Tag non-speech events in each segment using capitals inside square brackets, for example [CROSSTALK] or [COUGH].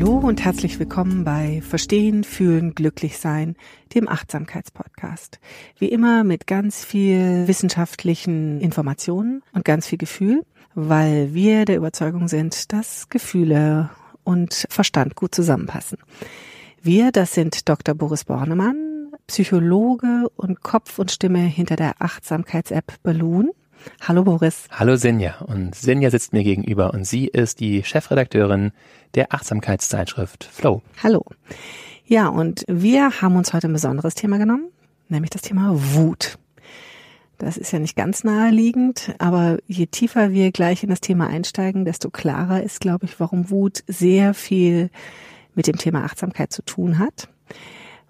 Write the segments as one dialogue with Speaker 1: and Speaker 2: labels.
Speaker 1: Hallo und herzlich willkommen bei Verstehen, Fühlen, Glücklich Sein, dem Achtsamkeitspodcast. Wie immer mit ganz viel wissenschaftlichen Informationen und ganz viel Gefühl, weil wir der Überzeugung sind, dass Gefühle und Verstand gut zusammenpassen. Wir, das sind Dr. Boris Bornemann, Psychologe und Kopf und Stimme hinter der Achtsamkeits-App Balloon Hallo Boris.
Speaker 2: Hallo Senja. Und Senja sitzt mir gegenüber und sie ist die Chefredakteurin der Achtsamkeitszeitschrift Flow.
Speaker 1: Hallo. Ja, und wir haben uns heute ein besonderes Thema genommen, nämlich das Thema Wut. Das ist ja nicht ganz naheliegend, aber je tiefer wir gleich in das Thema einsteigen, desto klarer ist, glaube ich, warum Wut sehr viel mit dem Thema Achtsamkeit zu tun hat.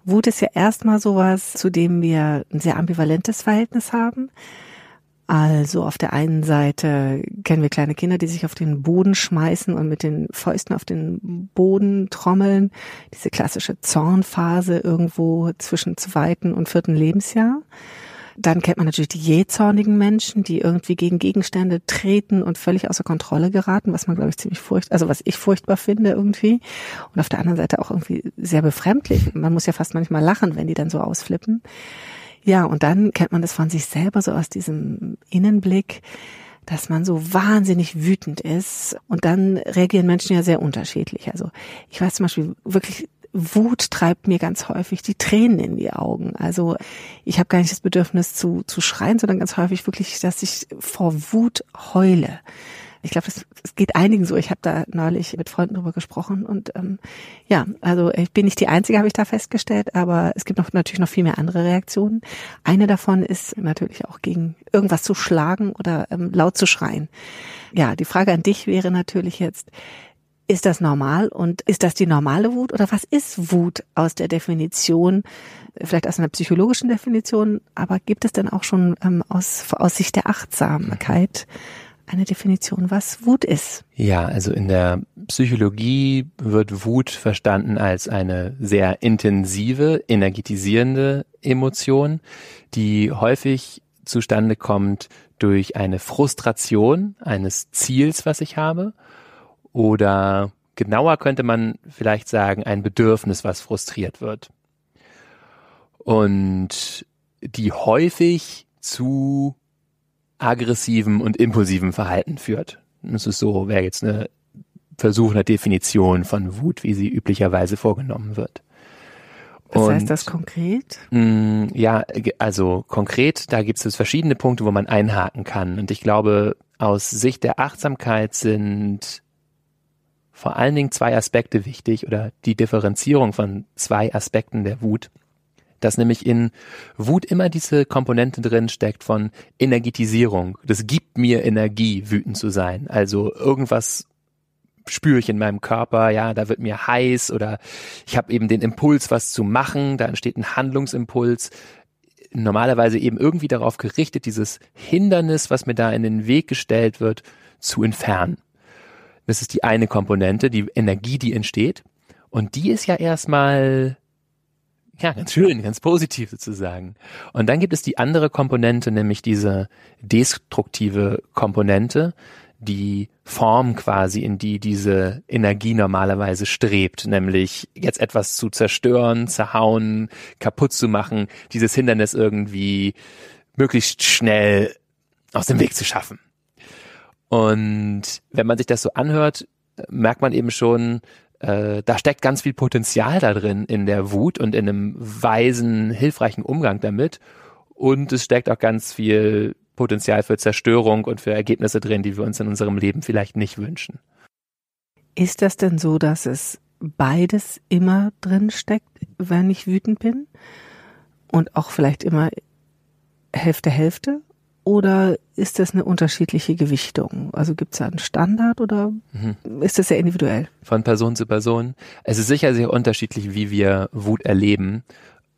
Speaker 1: Wut ist ja erstmal sowas, zu dem wir ein sehr ambivalentes Verhältnis haben. Also auf der einen Seite kennen wir kleine Kinder, die sich auf den Boden schmeißen und mit den Fäusten auf den Boden trommeln. Diese klassische Zornphase irgendwo zwischen zweiten und vierten Lebensjahr. Dann kennt man natürlich die jähzornigen Menschen, die irgendwie gegen Gegenstände treten und völlig außer Kontrolle geraten, was man, glaube ich, ziemlich furcht, also was ich furchtbar finde irgendwie. Und auf der anderen Seite auch irgendwie sehr befremdlich. Man muss ja fast manchmal lachen, wenn die dann so ausflippen. Ja, und dann kennt man das von sich selber so aus diesem Innenblick, dass man so wahnsinnig wütend ist. Und dann reagieren Menschen ja sehr unterschiedlich. Also ich weiß zum Beispiel wirklich, Wut treibt mir ganz häufig die Tränen in die Augen. Also ich habe gar nicht das Bedürfnis zu, zu schreien, sondern ganz häufig wirklich, dass ich vor Wut heule. Ich glaube, es, geht einigen so. Ich habe da neulich mit Freunden drüber gesprochen und ähm, ja, also ich bin nicht die Einzige, habe ich da festgestellt, aber es gibt noch natürlich noch viel mehr andere Reaktionen. Eine davon ist natürlich auch gegen irgendwas zu schlagen oder ähm, laut zu schreien. Ja, die Frage an dich wäre natürlich jetzt, ist das normal und ist das die normale Wut oder was ist Wut aus der Definition, vielleicht aus einer psychologischen Definition, aber gibt es denn auch schon ähm, aus, aus Sicht der Achtsamkeit eine Definition, was Wut ist.
Speaker 2: Ja, also in der Psychologie wird Wut verstanden als eine sehr intensive, energetisierende Emotion, die häufig zustande kommt durch eine Frustration eines Ziels, was ich habe, oder genauer könnte man vielleicht sagen, ein Bedürfnis, was frustriert wird. Und die häufig zu aggressivem und impulsivem Verhalten führt. Das ist so, wäre jetzt eine Versuch einer Definition von Wut, wie sie üblicherweise vorgenommen wird.
Speaker 1: Was und, heißt das konkret?
Speaker 2: Mh, mm, ja, also konkret, da gibt es verschiedene Punkte, wo man einhaken kann. Und ich glaube, aus Sicht der Achtsamkeit sind vor allen Dingen zwei Aspekte wichtig oder die Differenzierung von zwei Aspekten der Wut dass nämlich in Wut immer diese Komponente drin steckt von Energetisierung. Das gibt mir Energie, wütend zu sein. Also irgendwas spüre ich in meinem Körper, ja, da wird mir heiß oder ich habe eben den Impuls, was zu machen, da entsteht ein Handlungsimpuls, normalerweise eben irgendwie darauf gerichtet, dieses Hindernis, was mir da in den Weg gestellt wird, zu entfernen. Das ist die eine Komponente, die Energie, die entsteht. Und die ist ja erstmal ja, ganz schön, ganz positiv sozusagen. Und dann gibt es die andere Komponente, nämlich diese destruktive Komponente, die Form quasi, in die diese Energie normalerweise strebt, nämlich jetzt etwas zu zerstören, zerhauen, kaputt zu machen, dieses Hindernis irgendwie möglichst schnell aus dem Weg zu schaffen. Und wenn man sich das so anhört, merkt man eben schon, äh, da steckt ganz viel Potenzial da drin in der Wut und in einem weisen, hilfreichen Umgang damit. Und es steckt auch ganz viel Potenzial für Zerstörung und für Ergebnisse drin, die wir uns in unserem Leben vielleicht nicht wünschen.
Speaker 1: Ist das denn so, dass es beides immer drin steckt, wenn ich wütend bin? Und auch vielleicht immer Hälfte, Hälfte? Oder ist das eine unterschiedliche Gewichtung? Also gibt es da einen Standard oder mhm. ist das sehr individuell?
Speaker 2: Von Person zu Person. Es ist sicher sehr unterschiedlich, wie wir Wut erleben.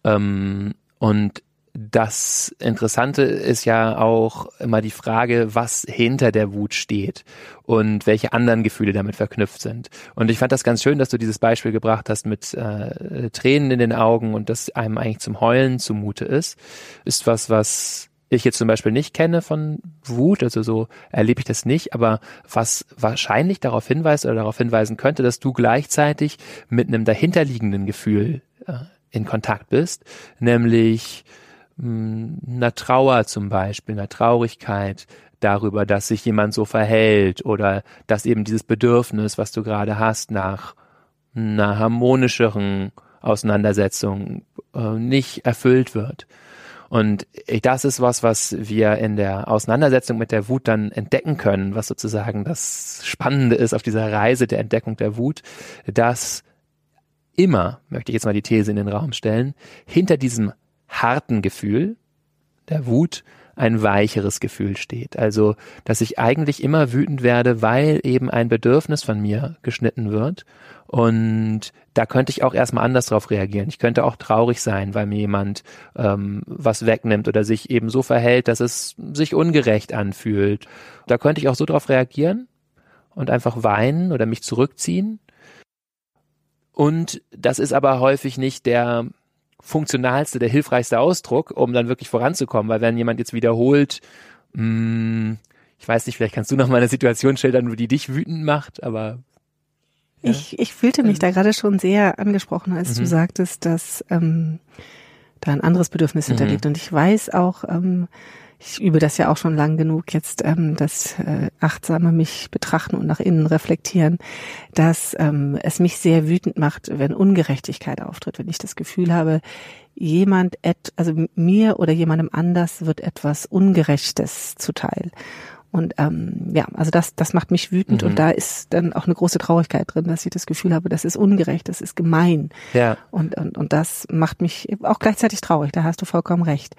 Speaker 2: Ähm, und das Interessante ist ja auch immer die Frage, was hinter der Wut steht und welche anderen Gefühle damit verknüpft sind. Und ich fand das ganz schön, dass du dieses Beispiel gebracht hast mit äh, Tränen in den Augen und dass einem eigentlich zum Heulen zumute ist. Ist was, was ich jetzt zum Beispiel nicht kenne von Wut, also so erlebe ich das nicht, aber was wahrscheinlich darauf hinweist oder darauf hinweisen könnte, dass du gleichzeitig mit einem dahinterliegenden Gefühl äh, in Kontakt bist, nämlich mh, einer Trauer zum Beispiel, einer Traurigkeit darüber, dass sich jemand so verhält oder dass eben dieses Bedürfnis, was du gerade hast, nach einer harmonischeren Auseinandersetzung äh, nicht erfüllt wird. Und das ist was, was wir in der Auseinandersetzung mit der Wut dann entdecken können, was sozusagen das Spannende ist auf dieser Reise der Entdeckung der Wut, dass immer, möchte ich jetzt mal die These in den Raum stellen, hinter diesem harten Gefühl der Wut ein weicheres Gefühl steht. Also, dass ich eigentlich immer wütend werde, weil eben ein Bedürfnis von mir geschnitten wird und da könnte ich auch erstmal anders drauf reagieren. Ich könnte auch traurig sein, weil mir jemand ähm, was wegnimmt oder sich eben so verhält, dass es sich ungerecht anfühlt. Da könnte ich auch so drauf reagieren und einfach weinen oder mich zurückziehen. Und das ist aber häufig nicht der funktionalste, der hilfreichste Ausdruck, um dann wirklich voranzukommen, weil wenn jemand jetzt wiederholt, mh, hm, ich weiß nicht, vielleicht kannst du noch mal eine Situation schildern, die dich wütend macht, aber
Speaker 1: ich, ich fühlte mich da gerade schon sehr angesprochen, als mhm. du sagtest, dass ähm, da ein anderes Bedürfnis mhm. hinterliegt. Und ich weiß auch, ähm, ich übe das ja auch schon lang genug jetzt, ähm, das äh, achtsame mich betrachten und nach innen reflektieren, dass ähm, es mich sehr wütend macht, wenn Ungerechtigkeit auftritt, wenn ich das Gefühl habe, jemand, et, also mir oder jemandem anders wird etwas Ungerechtes zuteil. Und ähm, ja, also das, das macht mich wütend mhm. und da ist dann auch eine große Traurigkeit drin, dass ich das Gefühl habe, das ist ungerecht, das ist gemein. Ja. Und, und, und das macht mich auch gleichzeitig traurig, da hast du vollkommen recht.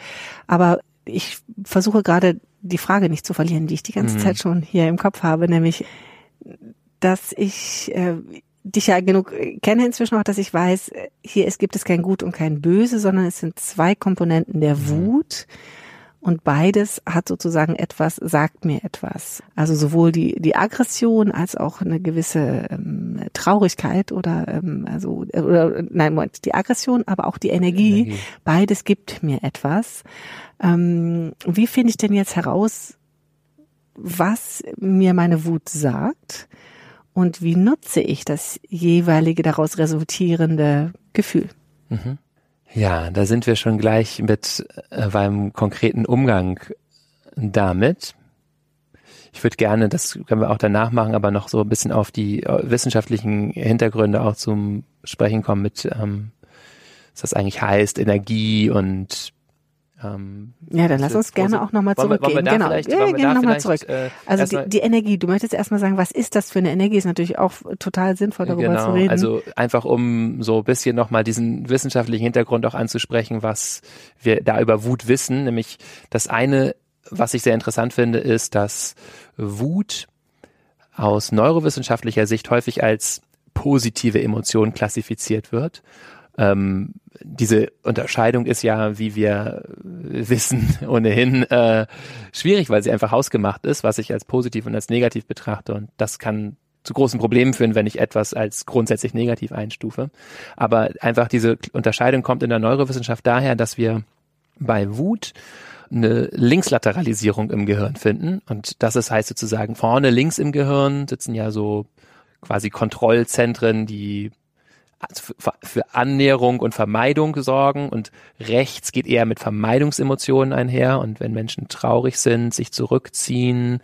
Speaker 1: Aber ich versuche gerade die Frage nicht zu verlieren, die ich die ganze mhm. Zeit schon hier im Kopf habe, nämlich, dass ich äh, dich ja genug kenne inzwischen auch, dass ich weiß, hier es gibt es kein Gut und kein Böse, sondern es sind zwei Komponenten der mhm. Und beides hat sozusagen etwas, sagt mir etwas. Also sowohl die, die Aggression als auch eine gewisse ähm, Traurigkeit oder ähm, also oder nein, Moment, die Aggression, aber auch die Energie. Energie. Beides gibt mir etwas. Ähm, wie finde ich denn jetzt heraus, was mir meine Wut sagt? Und wie nutze ich das jeweilige daraus resultierende Gefühl?
Speaker 2: Mhm. Ja, da sind wir schon gleich mit äh, beim konkreten Umgang damit. Ich würde gerne, das können wir auch danach machen, aber noch so ein bisschen auf die äh, wissenschaftlichen Hintergründe auch zum Sprechen kommen mit, ähm, was das eigentlich heißt, Energie und
Speaker 1: ähm, ja, dann lass uns gerne auch nochmal zurückgehen. Genau, ja, gerne nochmal zurück. Äh, also die, die, Energie, du möchtest erstmal sagen, was ist das für eine Energie? Ist natürlich auch total sinnvoll, darüber genau, zu reden.
Speaker 2: Also einfach um so ein bisschen nochmal diesen wissenschaftlichen Hintergrund auch anzusprechen, was wir da über Wut wissen. Nämlich das eine, was ich sehr interessant finde, ist, dass Wut aus neurowissenschaftlicher Sicht häufig als positive Emotion klassifiziert wird ähm, diese Unterscheidung ist ja, wie wir wissen, [LAUGHS] ohnehin äh, schwierig, weil sie einfach hausgemacht ist, was ich als positiv und als negativ betrachte. Und das kann zu großen Problemen führen, wenn ich etwas als grundsätzlich negativ einstufe. Aber einfach diese Unterscheidung kommt in der Neurowissenschaft daher, dass wir bei Wut eine Linkslateralisierung im Gehirn finden. Und das ist, heißt sozusagen, vorne links im Gehirn sitzen ja so quasi Kontrollzentren, die für Annäherung und Vermeidung sorgen und rechts geht eher mit Vermeidungsemotionen einher und wenn Menschen traurig sind, sich zurückziehen,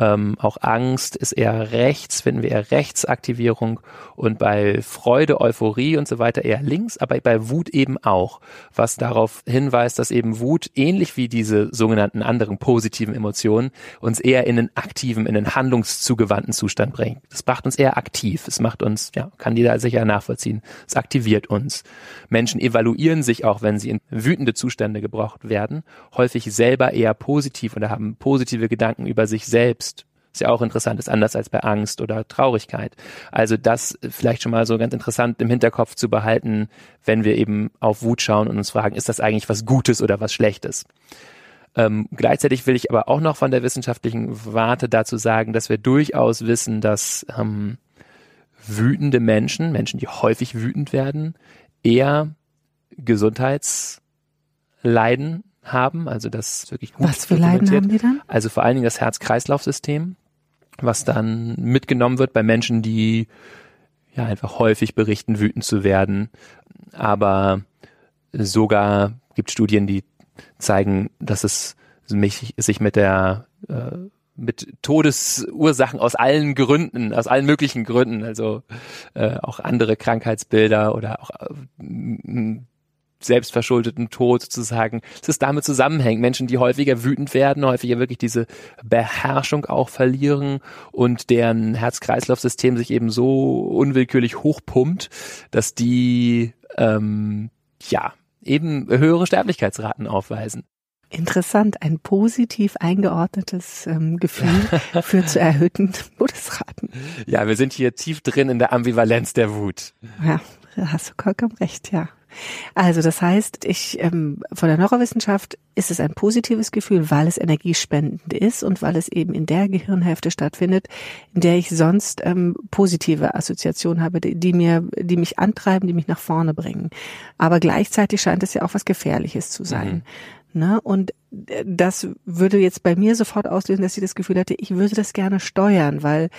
Speaker 2: Ähm, auch Angst ist eher rechts, finden wir eher Rechtsaktivierung und bei Freude, Euphorie und so weiter eher links, aber bei Wut eben auch, was darauf hinweist, dass eben Wut ähnlich wie diese sogenannten anderen positiven Emotionen uns eher in einen aktiven, in einen handlungszugewandten Zustand bringt. Das macht uns eher aktiv. Es macht uns, ja, kann jeder sicher nachvollziehen. Es aktiviert uns. Menschen evaluieren sich auch, wenn sie in wütende Zustände gebracht werden, häufig selber eher positiv oder haben positive Gedanken über sich selbst. Ist ja auch interessant, ist anders als bei Angst oder Traurigkeit. Also das vielleicht schon mal so ganz interessant im Hinterkopf zu behalten, wenn wir eben auf Wut schauen und uns fragen, ist das eigentlich was Gutes oder was Schlechtes? Ähm, gleichzeitig will ich aber auch noch von der wissenschaftlichen Warte dazu sagen, dass wir durchaus wissen, dass ähm, wütende Menschen, Menschen, die häufig wütend werden, eher Gesundheitsleiden haben, also das wirklich
Speaker 1: gut Was für Leiden haben die dann?
Speaker 2: Also vor allen Dingen das Herz-Kreislauf-System, was dann mitgenommen wird bei Menschen, die ja einfach häufig berichten, wütend zu werden. Aber sogar gibt Studien, die zeigen, dass es sich mit der äh, mit Todesursachen aus allen Gründen, aus allen möglichen Gründen, also äh, auch andere Krankheitsbilder oder auch äh, selbstverschuldeten Tod sozusagen, dass es damit zusammenhängt. Menschen, die häufiger wütend werden, häufiger wirklich diese Beherrschung auch verlieren und deren Herz-Kreislauf-System sich eben so unwillkürlich hochpumpt, dass die ähm, ja eben höhere Sterblichkeitsraten aufweisen.
Speaker 1: Interessant, ein positiv eingeordnetes ähm, Gefühl [LAUGHS] führt zu erhöhten Todesraten.
Speaker 2: Ja, wir sind hier tief drin in der Ambivalenz der Wut.
Speaker 1: Ja, hast du vollkommen recht, ja. Also das heißt, ich ähm, von der Neurowissenschaft ist es ein positives Gefühl, weil es energiespendend ist und weil es eben in der Gehirnhälfte stattfindet, in der ich sonst ähm, positive Assoziationen habe, die, die mir, die mich antreiben, die mich nach vorne bringen. Aber gleichzeitig scheint es ja auch was Gefährliches zu sein. Mhm. Ne? Und äh, das würde jetzt bei mir sofort auslösen, dass ich das Gefühl hatte, ich würde das gerne steuern, weil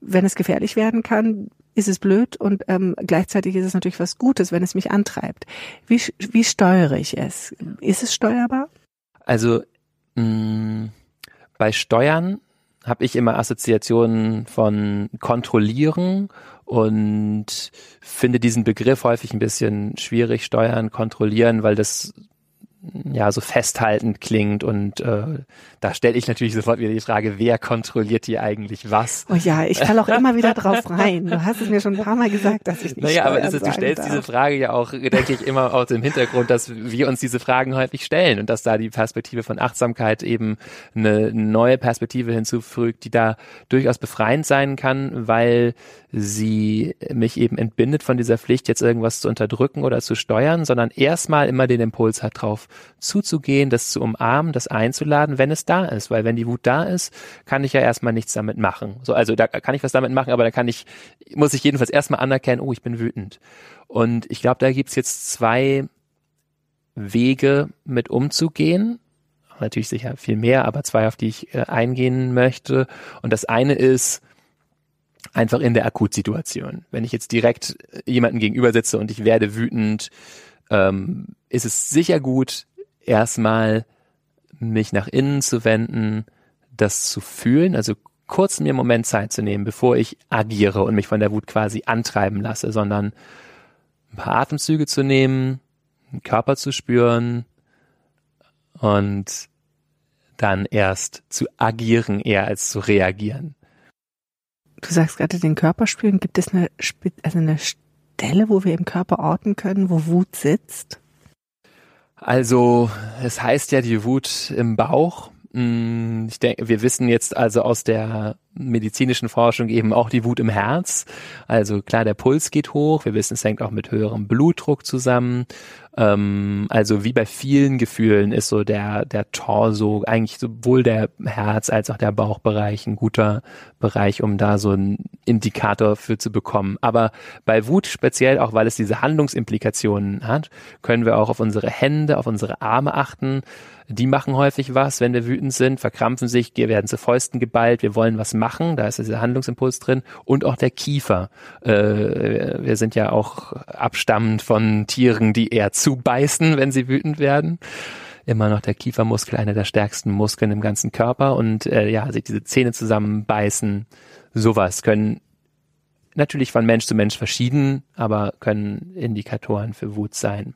Speaker 1: wenn es gefährlich werden kann, ist es blöd und ähm, gleichzeitig ist es natürlich was Gutes, wenn es mich antreibt. Wie, wie steuere ich es? Ist es steuerbar?
Speaker 2: Also mh, mm, bei Steuern habe ich immer Assoziationen von kontrollieren und finde diesen Begriff häufig ein bisschen schwierig, steuern, kontrollieren, weil das ja so festhaltend klingt und äh, da stelle ich natürlich sofort wieder die Frage, wer kontrolliert hier eigentlich was?
Speaker 1: Oh ja, ich falle auch immer wieder drauf rein. Du hast es mir schon ein paar Mal gesagt, dass ich nicht
Speaker 2: Naja, aber ist, du stellst darf. diese Frage ja auch, denke ich, immer aus dem Hintergrund, dass wir uns diese Fragen häufig stellen und dass da die Perspektive von Achtsamkeit eben eine neue Perspektive hinzufügt, die da durchaus befreiend sein kann, weil sie mich eben entbindet von dieser Pflicht, jetzt irgendwas zu unterdrücken oder zu steuern, sondern erstmal immer den Impuls hat, drauf zuzugehen, das zu umarmen, das einzuladen, wenn es da ist. Weil wenn die Wut da ist, kann ich ja erstmal nichts damit machen. So, also da kann ich was damit machen, aber da kann ich, muss ich jedenfalls erstmal anerkennen, oh, ich bin wütend. Und ich glaube, da gibt's jetzt zwei Wege mit umzugehen. Natürlich sicher viel mehr, aber zwei, auf die ich äh, eingehen möchte. Und das eine ist, einfach in der Akutsituation. Wenn ich jetzt direkt jemanden gegenüber sitze und ich werde wütend, ähm, ist es sicher gut, erstmal mich nach innen zu wenden, das zu fühlen, also kurz mir einen Moment Zeit zu nehmen, bevor ich agiere und mich von der Wut quasi antreiben lasse, sondern ein paar Atemzüge zu nehmen, den Körper zu spüren und dann erst zu agieren, eher als zu reagieren.
Speaker 1: Du sagst gerade den Körper spüren. Gibt es eine, also eine Stelle, wo wir im Körper orten können, wo Wut sitzt?
Speaker 2: Also, es heißt ja die Wut im Bauch. Mm, ich denke, wir wissen jetzt also aus der medizinischen Forschung eben auch die Wut im Herz. Also klar, der Puls geht hoch. Wir wissen, es hängt auch mit höherem Blutdruck zusammen. Ähm, also wie bei vielen Gefühlen ist so der, der Torso, eigentlich sowohl der Herz als auch der Bauchbereich ein guter Bereich, um da so einen Indikator für zu bekommen. Aber bei Wut speziell, auch weil es diese Handlungsimplikationen hat, können wir auch auf unsere Hände, auf unsere Arme achten. Die machen häufig was, wenn wir wütend sind, verkrampfen sich, werden zu Fäusten geballt, wir wollen was machen, da ist dieser Handlungsimpuls drin und auch der Kiefer. Äh, wir sind ja auch abstammend von Tieren, die eher zubeißen, wenn sie wütend werden. immer noch der Kiefermuskel einer der stärksten Muskeln im ganzen Körper und äh, ja, sich diese Zähne zusammenbeißen, sowas können natürlich von Mensch zu Mensch verschieden, aber können Indikatoren für Wut sein.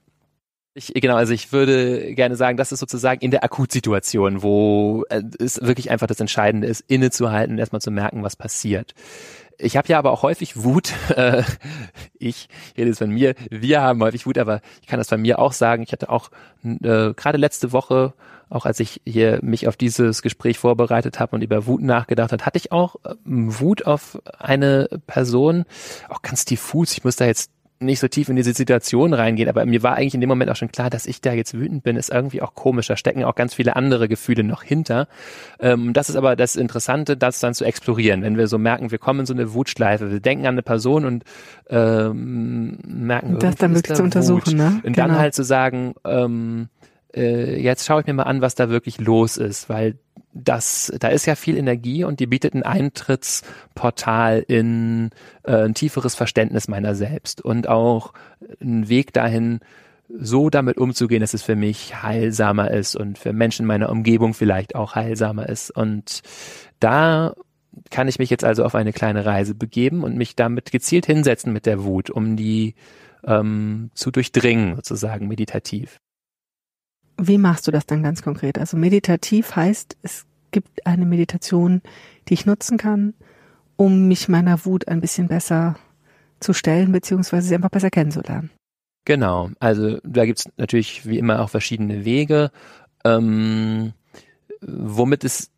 Speaker 2: Ich, genau, also ich würde gerne sagen, das ist sozusagen in der Akutsituation, wo äh, es wirklich einfach das Entscheidende ist, innezuhalten erstmal zu merken, was passiert. Ich habe ja aber auch häufig Wut. [LAUGHS] Äh, ich rede jetzt von mir. Wir haben häufig Wut, aber ich kann das von mir auch sagen. Ich hatte auch äh, gerade letzte Woche, auch als ich hier mich auf dieses Gespräch vorbereitet habe und über Wut nachgedacht habe, hatte ich auch äh, Wut auf eine Person, auch ganz diffus. Ich muss da jetzt nicht so tief in diese Situation reingehen, aber mir war eigentlich in dem Moment auch schon klar, dass ich da jetzt wütend bin, ist irgendwie auch komisch. Da stecken auch ganz viele andere Gefühle noch hinter. Ähm, das ist aber das Interessante, das dann zu explorieren. Wenn wir so merken, wir kommen in so eine Wutschleife, wir denken an eine Person und ähm, merken,
Speaker 1: das dann wirklich zu untersuchen, ne?
Speaker 2: Und genau. dann halt zu sagen, ähm, äh, jetzt schaue ich mir mal an, was da wirklich los ist, weil das, da ist ja viel Energie und die bietet ein Eintrittsportal in äh, ein tieferes Verständnis meiner selbst und auch einen Weg dahin, so damit umzugehen, dass es für mich heilsamer ist und für Menschen in meiner Umgebung vielleicht auch heilsamer ist. Und da kann ich mich jetzt also auf eine kleine Reise begeben und mich damit gezielt hinsetzen mit der Wut, um die ähm, zu durchdringen, sozusagen meditativ.
Speaker 1: Wie machst du das dann ganz konkret? Also meditativ heißt, es gibt eine Meditation, die ich nutzen kann, um mich meiner Wut ein bisschen besser zu stellen, beziehungsweise sie einfach besser kennenzulernen.
Speaker 2: Genau, also da gibt's natürlich wie immer auch verschiedene Wege. Ähm, womit es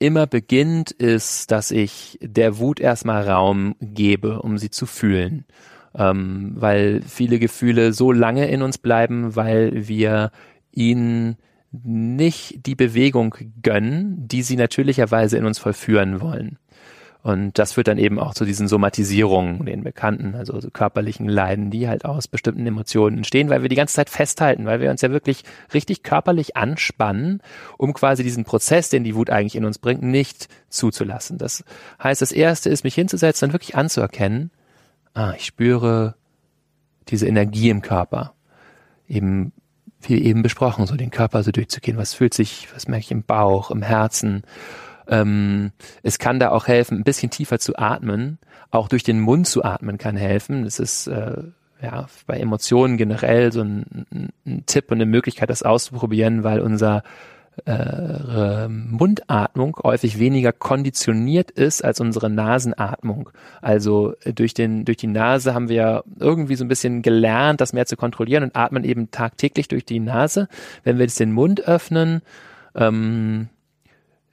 Speaker 2: immer beginnt, ist, dass ich der Wut erstmal Raum gebe, um sie zu fühlen. Ähm, weil viele Gefühle so lange in uns bleiben, weil wir ihnen nicht die Bewegung gönnen, die sie natürlicherweise in uns vollführen wollen. Und das führt dann eben auch zu diesen Somatisierungen, den bekannten, also so körperlichen Leiden, die halt aus bestimmten Emotionen entstehen, weil wir die ganze Zeit festhalten, weil wir uns ja wirklich richtig körperlich anspannen, um quasi diesen Prozess, den die Wut eigentlich in uns bringt, nicht zuzulassen. Das heißt, das erste ist, mich hinzusetzen und wirklich anzuerkennen, ah, ich spüre diese Energie im Körper. Eben wie eben besprochen, so den Körper so durchzugehen. Was fühlt sich, was merke ich im Bauch, im Herzen? Ähm, es kann da auch helfen, ein bisschen tiefer zu atmen. Auch durch den Mund zu atmen kann helfen. Das ist äh, ja bei Emotionen generell so ein, ein Tipp und eine Möglichkeit, das auszuprobieren, weil unser äh, Mundatmung häufig weniger konditioniert ist als unsere Nasenatmung. Also äh, durch den durch die Nase haben wir irgendwie so ein bisschen gelernt, das mehr zu kontrollieren und atmen eben tagtäglich durch die Nase. Wenn wir jetzt den Mund öffnen, ähm,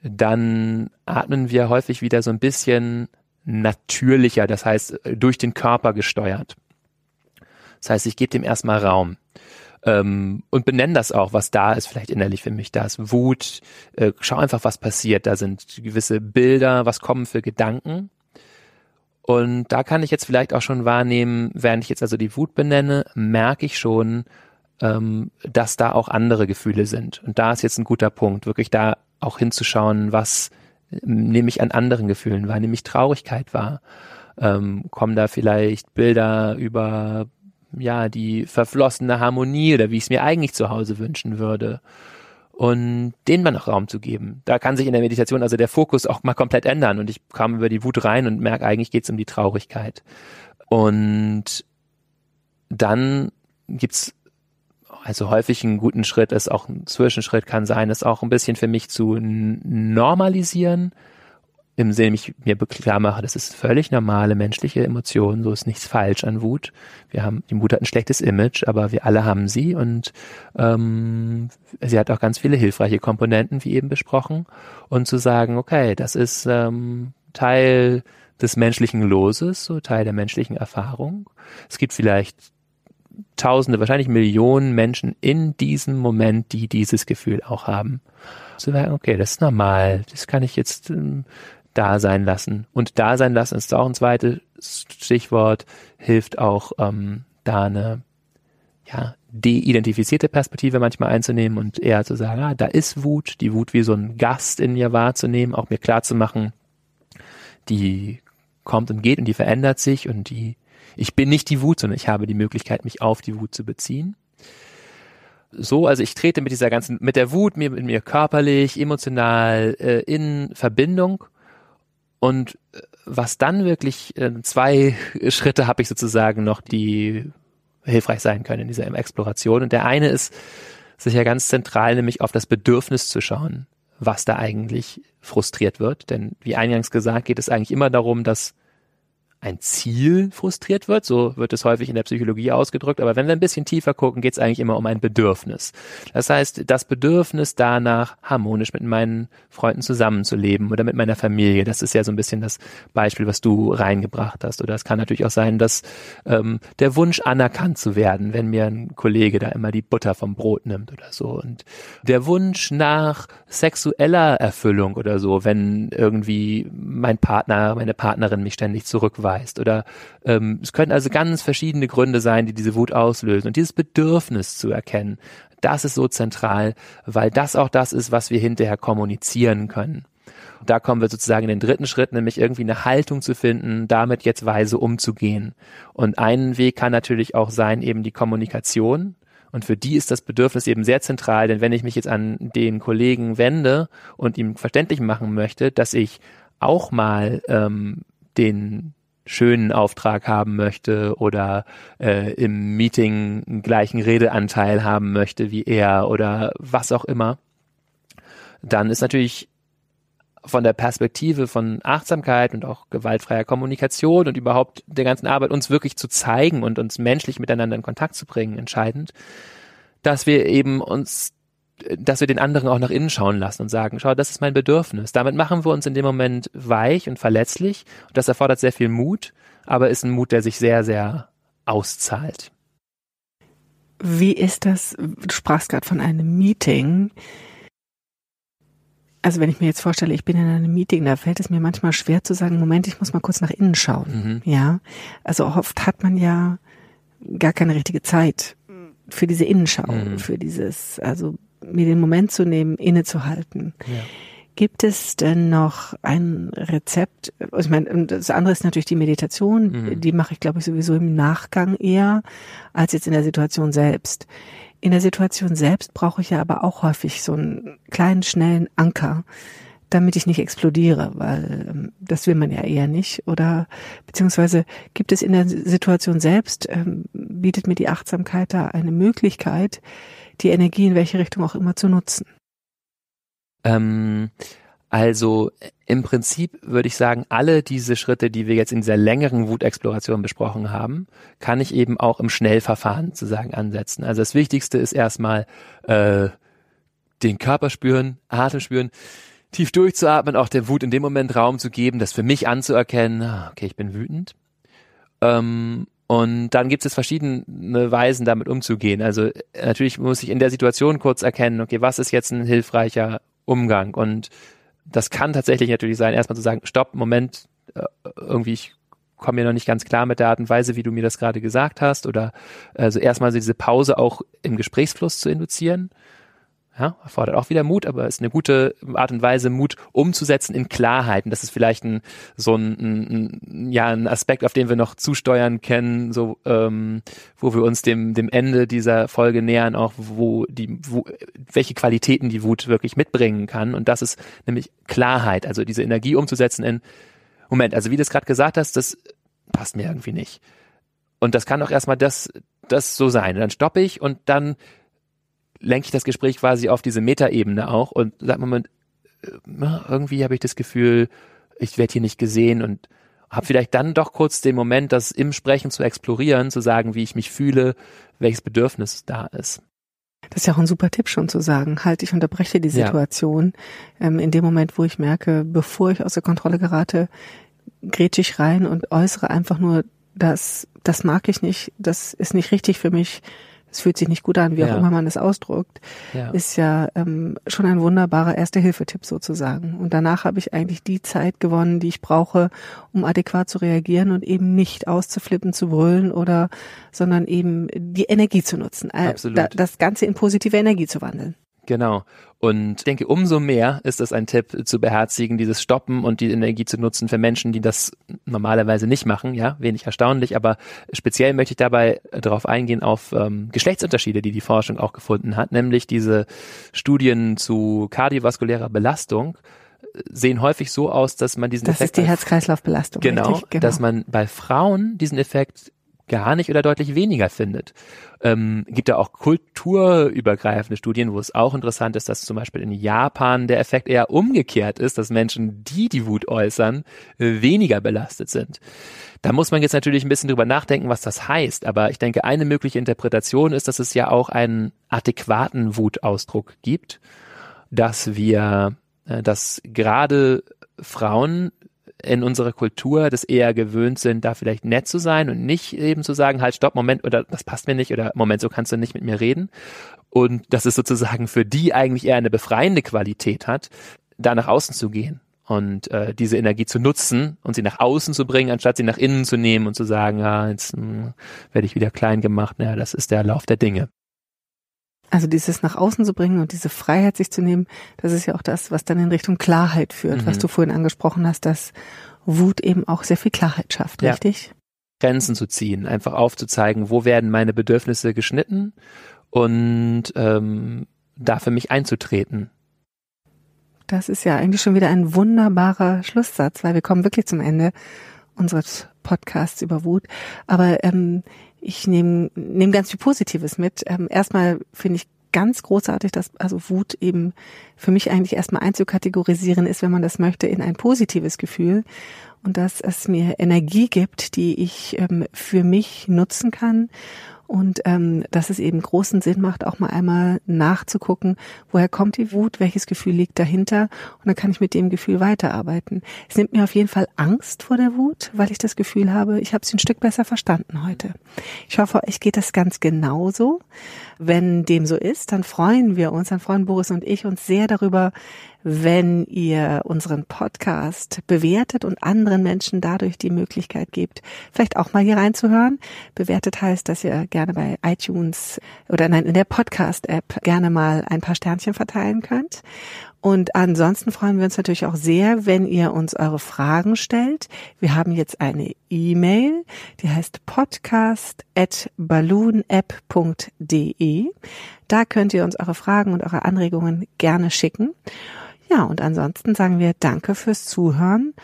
Speaker 2: dann atmen wir häufig wieder so ein bisschen natürlicher, das heißt äh, durch den Körper gesteuert. Das heißt, ich gebe dem erstmal Raum ähm, und benenne das auch, was da ist, vielleicht innerlich für mich. Da ist Wut, äh, schau einfach, was passiert. Da sind gewisse Bilder, was kommen für Gedanken. Und da kann ich jetzt vielleicht auch schon wahrnehmen, während ich jetzt also die Wut benenne, merke ich schon, ähm, dass da auch andere Gefühle sind. Und da ist jetzt ein guter Punkt, wirklich da auch hinzuschauen, was nehme ich an anderen Gefühlen wahr, nehme ich Traurigkeit wahr. Ähm, kommen da vielleicht Bilder über ja, die verflossene Harmonie oder wie ich es mir eigentlich zu Hause wünschen würde. Und denen mal noch Raum zu geben. Da kann sich in der Meditation also der Fokus auch mal komplett ändern. Und ich kam über die Wut rein und merke, eigentlich geht es um die Traurigkeit. Und dann gibt's also häufig einen guten Schritt, ist auch ein Zwischenschritt kann sein, ist auch ein bisschen für mich zu normalisieren, im Sinne ich mir klar mache, das ist völlig normale menschliche Emotion, so ist nichts falsch an Wut. Wir haben, die Wut hat ein schlechtes Image, aber wir alle haben sie und ähm, sie hat auch ganz viele hilfreiche Komponenten, wie eben besprochen. Und zu sagen, okay, das ist ähm, Teil des menschlichen Loses, so Teil der menschlichen Erfahrung. Es gibt vielleicht Tausende, wahrscheinlich Millionen Menschen in diesem Moment, die dieses Gefühl auch haben. Zu sagen, okay, das ist normal, das kann ich jetzt ähm, da sein lassen. Und da sein lassen ist auch ein zweites Stichwort, hilft auch ähm, da eine ja, de-identifizierte Perspektive manchmal einzunehmen und eher zu sagen, ah, da ist Wut, die Wut wie so ein Gast in mir wahrzunehmen, auch mir klar zu machen, die kommt und geht und die verändert sich und die, ich bin nicht die Wut, sondern ich habe die Möglichkeit, mich auf die Wut zu beziehen. so, also ich trete mit dieser ganzen, mit der Wut mir, mit mir körperlich, emotional äh, in Verbindung und äh, was dann wirklich äh, zwei [LAUGHS] Schritte habe ich sozusagen noch, die hilfreich sein können in dieser Exploration. Und der eine ist sicher ganz zentral, nämlich auf das Bedürfnis zu schauen, was da eigentlich frustriert wird. Denn wie eingangs gesagt, geht es eigentlich immer darum, dass ein Ziel frustriert wird, so wird es häufig in der Psychologie ausgedrückt, aber wenn wir ein bisschen tiefer gucken, geht es eigentlich immer um ein Bedürfnis. Das heißt, das Bedürfnis danach, harmonisch mit meinen Freunden zusammenzuleben oder mit meiner Familie, das ist ja so ein bisschen das Beispiel, was du reingebracht hast. Oder es kann natürlich auch sein, dass ähm, der Wunsch anerkannt zu werden, wenn mir ein Kollege da immer die Butter vom Brot nimmt oder so. Und der Wunsch nach sexueller Erfüllung oder so, wenn irgendwie mein Partner, meine Partnerin mich ständig zurückweist zuweist oder ähm, es können also ganz verschiedene Gründe sein, die diese Wut auslösen und dieses Bedürfnis zu erkennen, das ist so zentral, weil das auch das ist, was wir hinterher kommunizieren können. Und da kommen wir sozusagen in den dritten Schritt, nämlich irgendwie eine Haltung zu finden, damit jetzt weise umzugehen. Und ein Weg kann natürlich auch sein, eben die Kommunikation. Und für die ist das Bedürfnis eben sehr zentral, denn wenn ich mich jetzt an den Kollegen wende und ihm verständlich machen möchte, dass ich auch mal ähm, den schönen Auftrag haben möchte oder äh, im Meeting einen gleichen Redeanteil haben möchte wie er oder was auch immer, dann ist natürlich von der Perspektive von Achtsamkeit und auch gewaltfreier Kommunikation und überhaupt der ganzen Arbeit uns wirklich zu zeigen und uns menschlich miteinander in Kontakt zu bringen entscheidend, dass wir eben uns dass wir den anderen auch nach innen schauen lassen und sagen, schau, das ist mein Bedürfnis. Damit machen wir uns in dem Moment weich und verletzlich. Und das erfordert sehr viel Mut, aber ist ein Mut, der sich sehr, sehr auszahlt.
Speaker 1: Wie ist das? Du sprachst gerade von einem Meeting. Also wenn ich mir jetzt vorstelle, ich bin in einem Meeting, da fällt es mir manchmal schwer zu sagen, Moment, ich muss mal kurz nach innen schauen. Mhm. Ja. Also oft hat man ja gar keine richtige Zeit für diese Innenschau, mhm. für dieses, also mir den Moment zu nehmen, innezuhalten. Ja. Gibt es denn noch ein Rezept? Also ich meine, das andere ist natürlich die Meditation. Mhm. Die mache ich, glaube ich, sowieso im Nachgang eher als jetzt in der Situation selbst. In der Situation selbst brauche ich ja aber auch häufig so einen kleinen, schnellen Anker, damit ich nicht explodiere, weil ähm, das will man ja eher nicht. Oder beziehungsweise gibt es in der Situation selbst, ähm, bietet mir die Achtsamkeit da eine Möglichkeit, die Energie in welche Richtung auch immer zu nutzen?
Speaker 2: Ähm, also im Prinzip würde ich sagen, alle diese Schritte, die wir jetzt in dieser längeren Wutexploration besprochen haben, kann ich eben auch im Schnellverfahren sozusagen ansetzen. Also das Wichtigste ist erstmal äh, den Körper spüren, Atem spüren, tief durchzuatmen, auch der Wut in dem Moment Raum zu geben, das für mich anzuerkennen, ah, okay, ich bin wütend. Ähm, und dann gibt es verschiedene Weisen, damit umzugehen. Also natürlich muss ich in der Situation kurz erkennen, okay, was ist jetzt ein hilfreicher Umgang? Und das kann tatsächlich natürlich sein, erstmal zu sagen, stopp, Moment, äh, irgendwie, ich komme mir noch nicht ganz klar mit der Art und Weise, wie du mir das gerade gesagt hast. Oder also erstmal diese Pause auch im Gesprächsfluss zu induzieren. Ja, erfordert auch wieder Mut, aber ist eine gute Art und Weise, Mut umzusetzen in Klarheiten. Das ist vielleicht ein, so ein, ein, ja, ein Aspekt, auf den wir noch zusteuern können, so, ähm, wo wir uns dem, dem Ende dieser Folge nähern, auch wo die, wo, welche Qualitäten die Wut wirklich mitbringen kann. Und das ist nämlich Klarheit, also diese Energie umzusetzen in, Moment, also wie du es gerade gesagt hast, das passt mir irgendwie nicht. Und das kann auch erstmal das, das so sein. Und dann stoppe ich und dann lenke ich das Gespräch quasi auf diese Metaebene auch und sag Moment, äh, irgendwie habe ich das Gefühl, ich werde hier nicht gesehen und habe vielleicht dann doch kurz den Moment, das im Sprechen zu explorieren, zu sagen, wie ich mich fühle, welches Bedürfnis da ist.
Speaker 1: Das ist ja auch ein super Tipp schon zu sagen, halt, ich unterbreche die Situation. Ja. Ähm, in dem Moment, wo ich merke, bevor ich aus der Kontrolle gerate, grätsche ich rein und äußere einfach nur, das, das mag ich nicht, das ist nicht richtig für mich, es fühlt sich nicht gut an, wie ja. auch immer man es ausdrückt, ja. ist ja ähm, schon ein wunderbarer Erste-Hilfe-Tipp sozusagen. Und danach habe ich eigentlich die Zeit gewonnen, die ich brauche, um adäquat zu reagieren und eben nicht auszuflippen, zu brüllen oder, sondern eben die Energie zu nutzen,
Speaker 2: Absolut.
Speaker 1: das Ganze in positive Energie zu wandeln.
Speaker 2: Genau. Und ich denke, umso mehr ist es ein Tipp zu beherzigen, dieses Stoppen und die Energie zu nutzen für Menschen, die das normalerweise nicht machen. Ja, wenig erstaunlich, aber speziell möchte ich dabei darauf eingehen auf ähm, Geschlechtsunterschiede, die die Forschung auch gefunden hat, nämlich diese Studien zu kardiovaskulärer Belastung sehen häufig so aus, dass man diesen
Speaker 1: das
Speaker 2: Effekt
Speaker 1: ist die Herz-Kreislauf-Belastung.
Speaker 2: genau,
Speaker 1: genau,
Speaker 2: dass man bei Frauen diesen Effekt gar nicht oder deutlich weniger findet. Ähm, gibt da auch kulturübergreifende Studien, wo es auch interessant ist, dass zum Beispiel in Japan der Effekt eher umgekehrt ist, dass Menschen, die die Wut äußern, äh, weniger belastet sind. Da muss man jetzt natürlich ein bisschen drüber nachdenken, was das heißt. Aber ich denke, eine mögliche Interpretation ist, dass es ja auch einen adäquaten Wutausdruck gibt, dass wir, äh, dass gerade Frauen in unserer Kultur das eher gewöhnt sind, da vielleicht nett zu sein und nicht eben zu sagen, halt, stopp, Moment, oder das passt mir nicht, oder Moment, so kannst du nicht mit mir reden. Und dass es sozusagen für die eigentlich eher eine befreiende Qualität hat, da nach außen zu gehen und äh, diese Energie zu nutzen und sie nach außen zu bringen, anstatt sie nach innen zu nehmen und zu sagen, ja, jetzt hm, werde ich wieder klein gemacht. Naja, das ist der Lauf der Dinge.
Speaker 1: Also dieses nach außen zu bringen und diese Freiheit sich zu nehmen, das ist ja auch das, was dann in Richtung Klarheit führt, mhm. was du vorhin angesprochen hast, dass Wut eben auch sehr viel Klarheit schafft,
Speaker 2: Ja.
Speaker 1: richtig?
Speaker 2: Grenzen zu ziehen, einfach aufzuzeigen, wo werden meine Bedürfnisse geschnitten und ähm, da für mich einzutreten.
Speaker 1: Das ist ja eigentlich schon wieder ein wunderbarer Schlusssatz, weil wir kommen wirklich zum Ende unseres Podcasts über Wut. Aber ähm, ich nehme nehm ganz viel Positives mit. Ähm, erstmal finde ich ganz großartig, dass also Wut eben für mich eigentlich erstmal einzukategorisieren ist, wenn man das möchte, in ein positives Gefühl und dass es mir Energie gibt, die ich ähm, für mich nutzen kann und ähm, dass es eben großen Sinn macht, auch mal einmal nachzugucken, woher kommt die Wut, welches Gefühl liegt dahinter und dann kann ich mit dem Gefühl weiterarbeiten. Es nimmt mir auf jeden Fall Angst vor der Wut, weil ich das Gefühl habe, ich habe sie ein Stück besser verstanden heute. Ich hoffe, euch geht das ganz genauso. Wenn dem so ist, dann freuen wir uns, dann freuen Boris und ich uns sehr darüber, wenn ihr unseren Podcast bewertet und anderen Menschen dadurch die Möglichkeit gebt, vielleicht auch mal hier reinzuhören. Bewertet heißt, dass ihr gerne bei iTunes oder nein, in der Podcast-App gerne mal ein paar Sternchen verteilen könnt. Und ansonsten freuen wir uns natürlich auch sehr, wenn ihr uns eure Fragen stellt. Wir haben jetzt eine E-Mail, die heißt podcast at balloonapp.de. Da könnt ihr uns eure Fragen und eure Anregungen gerne schicken. Ja, und ansonsten sagen wir Danke fürs Zuhören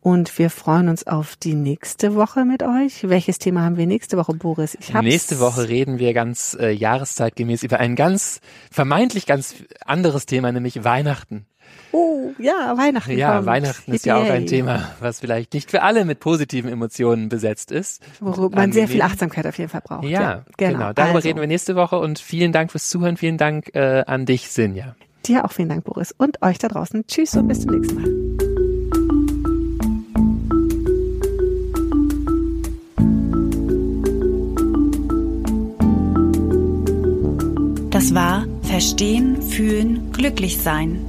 Speaker 1: und wir freuen uns auf die nächste Woche mit euch. Welches Thema haben wir nächste Woche, Boris?
Speaker 2: Ich hab's nächste Woche reden wir ganz äh, jahreszeitgemäß über ein ganz vermeintlich ganz anderes Thema, nämlich Weihnachten.
Speaker 1: Oh, ja, Weihnachten.
Speaker 2: Ja,
Speaker 1: kommt.
Speaker 2: Weihnachten ist ja auch ein Thema, was vielleicht nicht für alle mit positiven Emotionen besetzt ist.
Speaker 1: Worüber man sehr viel Achtsamkeit auf jeden Fall braucht.
Speaker 2: Ja, ja genau. genau. Darüber also. reden wir nächste Woche und vielen Dank fürs Zuhören. Vielen Dank äh, an dich, Sinja.
Speaker 1: Dir auch vielen Dank, Boris. Und euch da draußen. Tschüss und bis zum nächsten Mal.
Speaker 3: Das war Verstehen, Fühlen, Glücklich sein